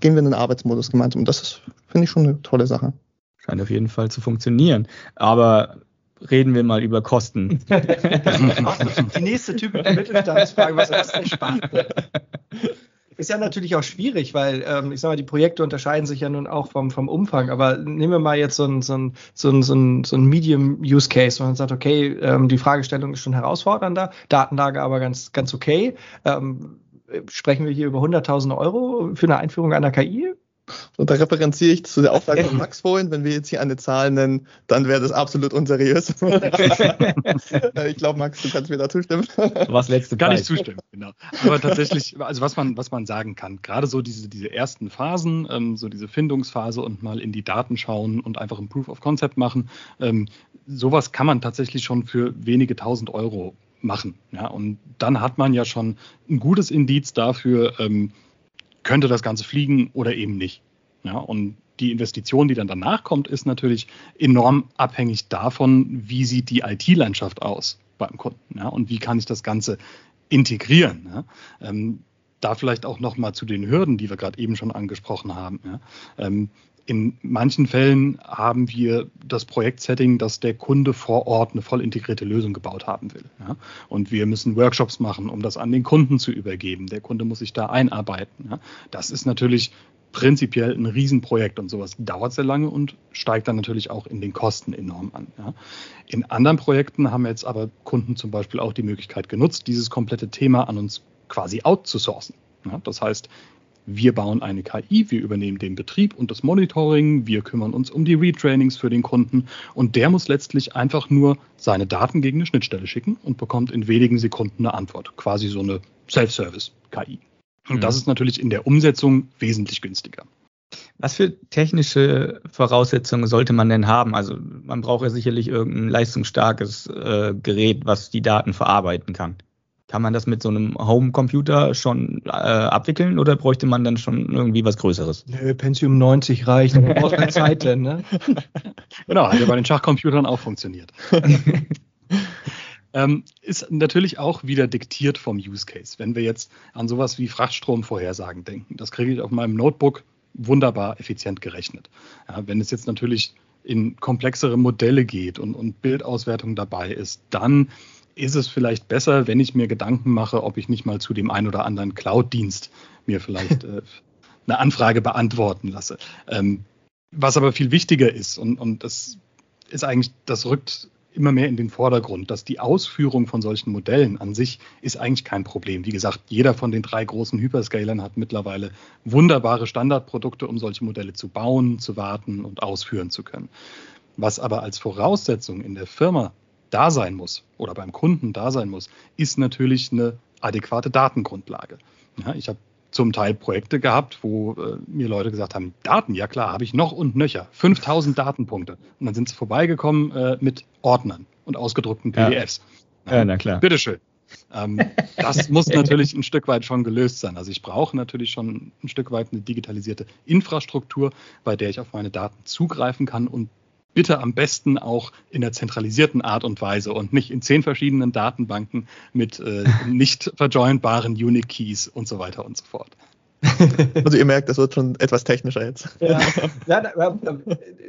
D: gehen wir in den Arbeitsmodus gemeinsam. Und das ist, finde ich, schon eine tolle Sache.
B: Scheint auf jeden Fall zu funktionieren. Aber reden wir mal über Kosten.
A: die nächste typische Mittelstandsfrage, was kostet eine Sparte? Ist ja natürlich auch schwierig, weil ähm, ich sag mal, die Projekte unterscheiden sich ja nun auch vom, vom Umfang. Aber nehmen wir mal jetzt so ein, so ein, so ein, so ein, so ein Medium-Use-Case, wo man sagt, okay, ähm, die Fragestellung ist schon herausfordernder, Datenlage aber ganz, ganz okay. Ähm, sprechen wir hier über 100.000 Euro für eine Einführung einer KI?
D: Und da referenziere ich zu der Aussage von Max vorhin, wenn wir jetzt hier eine Zahl nennen, dann wäre das absolut unseriös. ich glaube, Max, du kannst mir da zustimmen.
C: Was letzte Kann ich zustimmen, genau. Aber tatsächlich, also was man, was man sagen kann, gerade so diese, diese ersten Phasen, ähm, so diese Findungsphase und mal in die Daten schauen und einfach ein Proof of Concept machen, ähm, sowas kann man tatsächlich schon für wenige tausend Euro machen. Ja, und dann hat man ja schon ein gutes Indiz dafür, ähm, könnte das Ganze fliegen oder eben nicht. Ja, und die Investition, die dann danach kommt, ist natürlich enorm abhängig davon, wie sieht die IT-Landschaft aus beim Kunden ja, und wie kann ich das Ganze integrieren. Ja. Ähm, da vielleicht auch noch mal zu den Hürden, die wir gerade eben schon angesprochen haben. Ähm, In manchen Fällen haben wir das Projektsetting, dass der Kunde vor Ort eine voll integrierte Lösung gebaut haben will. Ja? Und wir müssen Workshops machen, um das an den Kunden zu übergeben. Der Kunde muss sich da einarbeiten. Ja? Das ist natürlich prinzipiell ein Riesenprojekt und sowas dauert sehr lange und steigt dann natürlich auch in den Kosten enorm an. Ja. In anderen Projekten haben jetzt aber Kunden zum Beispiel auch die Möglichkeit genutzt, dieses komplette Thema an uns quasi outzusourcen. Ja. Das heißt, wir bauen eine KI, wir übernehmen den Betrieb und das Monitoring, wir kümmern uns um die Retrainings für den Kunden und der muss letztlich einfach nur seine Daten gegen eine Schnittstelle schicken und bekommt in wenigen Sekunden eine Antwort. Quasi so eine Self-Service-KI. Und mhm. das ist natürlich in der Umsetzung wesentlich günstiger.
B: Was für technische Voraussetzungen sollte man denn haben? Also man braucht ja sicherlich irgendein leistungsstarkes äh, Gerät, was die Daten verarbeiten kann. Kann man das mit so einem Homecomputer schon äh, abwickeln oder bräuchte man dann schon irgendwie was Größeres?
A: Nö, Pentium 90 reicht, man braucht keine Zeit denn, ne?
C: genau, hat ja bei den Schachcomputern auch funktioniert. ähm, ist natürlich auch wieder diktiert vom Use Case. Wenn wir jetzt an sowas wie Frachtstromvorhersagen denken, das kriege ich auf meinem Notebook wunderbar effizient gerechnet. Ja, wenn es jetzt natürlich in komplexere Modelle geht und, und Bildauswertung dabei ist, dann ist es vielleicht besser, wenn ich mir Gedanken mache, ob ich nicht mal zu dem einen oder anderen Cloud-Dienst mir vielleicht äh, eine Anfrage beantworten lasse. Ähm, was aber viel wichtiger ist, und, und das ist eigentlich, das rückt immer mehr in den Vordergrund, dass die Ausführung von solchen Modellen an sich ist eigentlich kein Problem. Wie gesagt, jeder von den drei großen Hyperscalern hat mittlerweile wunderbare Standardprodukte, um solche Modelle zu bauen, zu warten und ausführen zu können. Was aber als Voraussetzung in der Firma da sein muss oder beim Kunden da sein muss, ist natürlich eine adäquate Datengrundlage. Ja, ich habe zum Teil Projekte gehabt, wo äh, mir Leute gesagt haben, Daten, ja klar, habe ich noch und nöcher, 5000 Datenpunkte. Und dann sind sie vorbeigekommen äh, mit Ordnern und ausgedruckten PDFs.
B: Ja, ja na klar.
C: Bitteschön. Ähm, das muss natürlich ein Stück weit schon gelöst sein. Also ich brauche natürlich schon ein Stück weit eine digitalisierte Infrastruktur, bei der ich auf meine Daten zugreifen kann und bitte am besten auch in der zentralisierten Art und Weise und nicht in zehn verschiedenen Datenbanken mit äh, nicht verjoinbaren Unique Keys und so weiter und so fort.
D: Also ihr merkt, das wird schon etwas technischer jetzt. Ja,
A: ja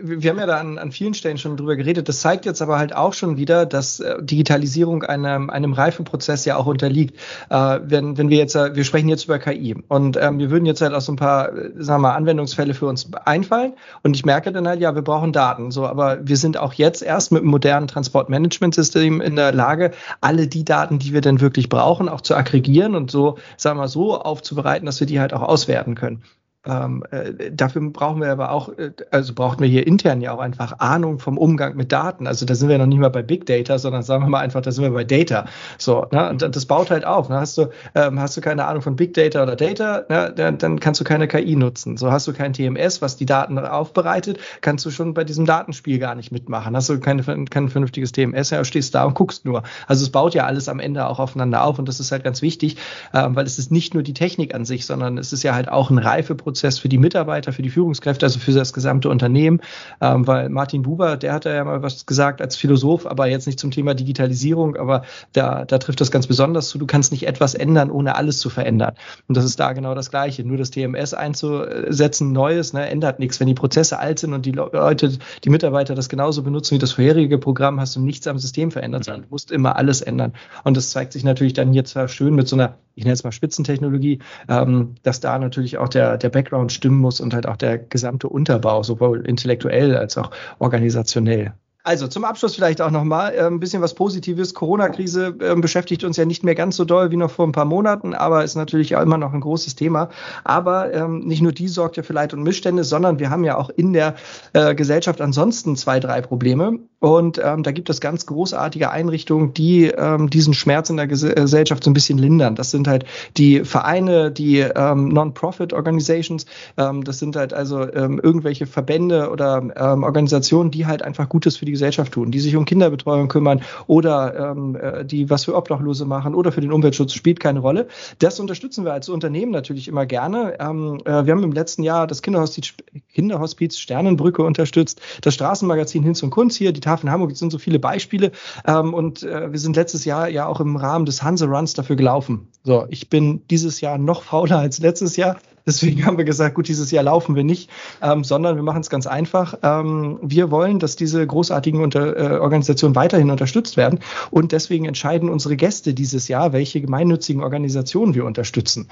A: wir haben ja da an, an, vielen Stellen schon drüber geredet. Das zeigt jetzt aber halt auch schon wieder, dass äh, Digitalisierung einem, einem Reifenprozess ja auch unterliegt. Äh, wenn, wenn wir jetzt, äh, wir sprechen jetzt über KI und ähm, wir würden jetzt halt auch so ein paar, äh, sagen wir mal, Anwendungsfälle für uns einfallen und ich merke dann halt, ja, wir brauchen Daten. So, aber wir sind auch jetzt erst mit einem modernen Transportmanagementsystem in der Lage, alle die Daten, die wir denn wirklich brauchen, auch zu aggregieren und so, sagen wir mal, so aufzubereiten, dass wir die halt auch auswerten können. Ähm, äh, dafür brauchen wir aber auch, äh, also brauchen wir hier intern ja auch einfach Ahnung vom Umgang mit Daten. Also da sind wir noch nicht mal bei Big Data, sondern sagen wir mal einfach, da sind wir bei Data. So, ne? Und das baut halt auf. Ne? Hast du, ähm, hast du keine Ahnung von Big Data oder Data, ne? dann, dann kannst du keine KI nutzen. So hast du kein TMS, was die Daten aufbereitet, kannst du schon bei diesem Datenspiel gar nicht mitmachen. Hast du keine, kein vernünftiges TMS, ja, stehst da und guckst nur. Also es baut ja alles am Ende auch aufeinander auf und das ist halt ganz wichtig, ähm, weil es ist nicht nur die Technik an sich, sondern es ist ja halt auch ein Reifeprozess Prozess für die Mitarbeiter, für die Führungskräfte, also für das gesamte Unternehmen. Ähm, weil Martin Buber, der hat ja mal was gesagt als Philosoph, aber jetzt nicht zum Thema Digitalisierung, aber da, da trifft das ganz besonders zu. Du kannst nicht etwas ändern, ohne alles zu verändern. Und das ist da genau das Gleiche. Nur das TMS einzusetzen, Neues, ne, ändert nichts. Wenn die Prozesse alt sind und die Leute, die Mitarbeiter das genauso benutzen wie das vorherige Programm, hast du nichts am System verändert, sondern du musst immer alles ändern. Und das zeigt sich natürlich dann hier zwar schön mit so einer ich nenne es mal Spitzentechnologie, ähm, dass da natürlich auch der, der Background stimmen muss und halt auch der gesamte Unterbau, sowohl intellektuell als auch organisationell. Also zum Abschluss vielleicht auch nochmal äh, ein bisschen was Positives. Corona-Krise äh, beschäftigt uns ja nicht mehr ganz so doll wie noch vor ein paar Monaten, aber ist natürlich auch immer noch ein großes Thema. Aber ähm, nicht nur die sorgt ja für Leid und Missstände, sondern wir haben ja auch in der äh, Gesellschaft ansonsten zwei, drei Probleme. Und ähm, da gibt es ganz großartige Einrichtungen, die ähm, diesen Schmerz in der Gesellschaft so ein bisschen lindern. Das sind halt die Vereine, die ähm, Non-Profit-Organizations. Ähm, das sind halt also ähm, irgendwelche Verbände oder ähm, Organisationen, die halt einfach Gutes für die Gesellschaft tun, die sich um Kinderbetreuung kümmern oder ähm, äh, die was für Obdachlose machen oder für den Umweltschutz, spielt keine Rolle. Das unterstützen wir als Unternehmen natürlich immer gerne. Ähm, äh, wir haben im letzten Jahr das Kinderhospiz, Kinderhospiz Sternenbrücke unterstützt, das Straßenmagazin Hinz und Kunz hier, die Tafel Hamburg, es sind so viele Beispiele. Ähm, und äh, wir sind letztes Jahr ja auch im Rahmen des Hanse Runs dafür gelaufen. So, ich bin dieses Jahr noch fauler als letztes Jahr Deswegen haben wir gesagt, gut, dieses Jahr laufen wir nicht, ähm, sondern wir machen es ganz einfach. Ähm, wir wollen, dass diese großartigen unter, äh, Organisationen weiterhin unterstützt werden. Und deswegen entscheiden unsere Gäste dieses Jahr, welche gemeinnützigen Organisationen wir unterstützen.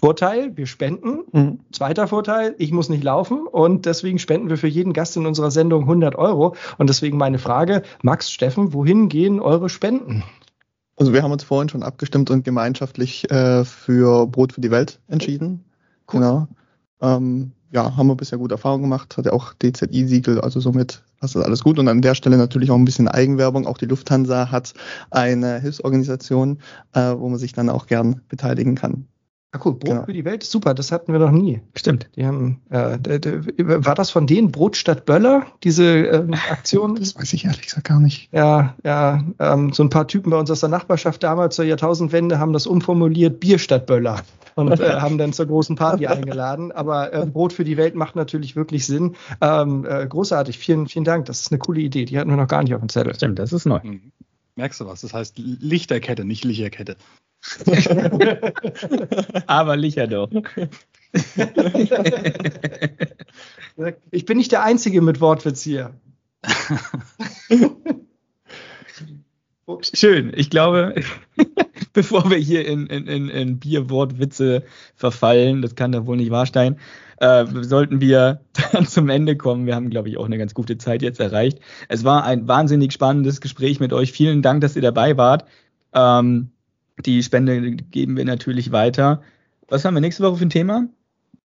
A: Vorteil, wir spenden. Mhm. Zweiter Vorteil, ich muss nicht laufen und deswegen spenden wir für jeden Gast in unserer Sendung 100 Euro. Und deswegen meine Frage, Max, Steffen, wohin gehen eure Spenden?
D: Also wir haben uns vorhin schon abgestimmt und gemeinschaftlich äh, für Brot für die Welt entschieden. Genau. Ähm, ja, haben wir bisher gute Erfahrungen gemacht, hat ja auch DZI-Siegel, also somit passt das alles gut. Und an der Stelle natürlich auch ein bisschen Eigenwerbung. Auch die Lufthansa hat eine Hilfsorganisation, äh, wo man sich dann auch gern beteiligen kann.
A: Ah cool, Brot genau. für die Welt, super, das hatten wir noch nie.
B: Stimmt.
A: Die haben, äh, war das von denen Brot statt Böller, diese ähm, Aktion?
D: Das weiß ich ehrlich gesagt gar nicht.
A: Ja, ja, ähm, so ein paar Typen bei uns aus der Nachbarschaft damals zur Jahrtausendwende haben das umformuliert, Bier statt Böller und äh, haben dann zur großen Party eingeladen. Aber äh, Brot für die Welt macht natürlich wirklich Sinn. Ähm, äh, großartig, vielen, vielen Dank, das ist eine coole Idee, die hatten wir noch gar nicht auf dem Zettel.
B: Stimmt, das ist neu.
C: Mhm. Merkst du was? Das heißt Lichterkette, nicht Licherkette.
B: Aber Licher doch.
A: ich bin nicht der Einzige mit Wortwitz hier.
B: Schön. Ich glaube, bevor wir hier in, in, in, in Bierwortwitze verfallen, das kann da wohl nicht wahr sein, äh, sollten wir dann zum Ende kommen. Wir haben, glaube ich, auch eine ganz gute Zeit jetzt erreicht. Es war ein wahnsinnig spannendes Gespräch mit euch. Vielen Dank, dass ihr dabei wart. Ähm, die Spende geben wir natürlich weiter. Was haben wir nächste Woche für ein Thema?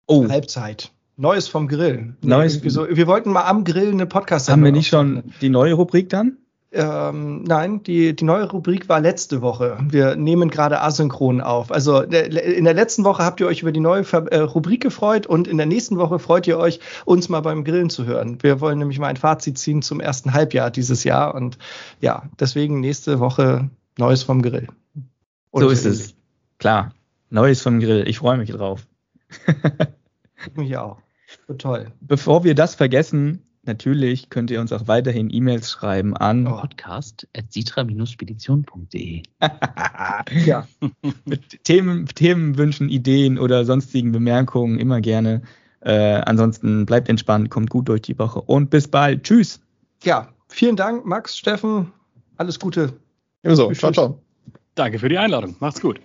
A: Oh. Halbzeit. Neues vom Grill.
B: Neues.
A: Wir wollten mal am Grill eine podcast
B: Haben wir nicht schon die neue Rubrik dann?
A: Ähm, nein, die, die neue Rubrik war letzte Woche. Wir nehmen gerade asynchron auf. Also in der letzten Woche habt ihr euch über die neue äh, Rubrik gefreut und in der nächsten Woche freut ihr euch, uns mal beim Grillen zu hören. Wir wollen nämlich mal ein Fazit ziehen zum ersten Halbjahr dieses Jahr und ja, deswegen nächste Woche Neues vom Grill.
B: So ist es. Klar. Neues vom Grill. Ich freue mich drauf.
A: ich mich auch. So toll.
B: Bevor wir das vergessen, natürlich könnt ihr uns auch weiterhin E-Mails schreiben an
E: oh. podcast.sitra-spedition.de.
B: ja. Mit Themen, Themenwünschen, Ideen oder sonstigen Bemerkungen immer gerne. Äh, ansonsten bleibt entspannt, kommt gut durch die Woche und bis bald. Tschüss.
A: Ja, vielen Dank, Max, Steffen. Alles Gute.
D: Ebenso. Ciao, ciao.
C: Danke für die Einladung. Macht's gut.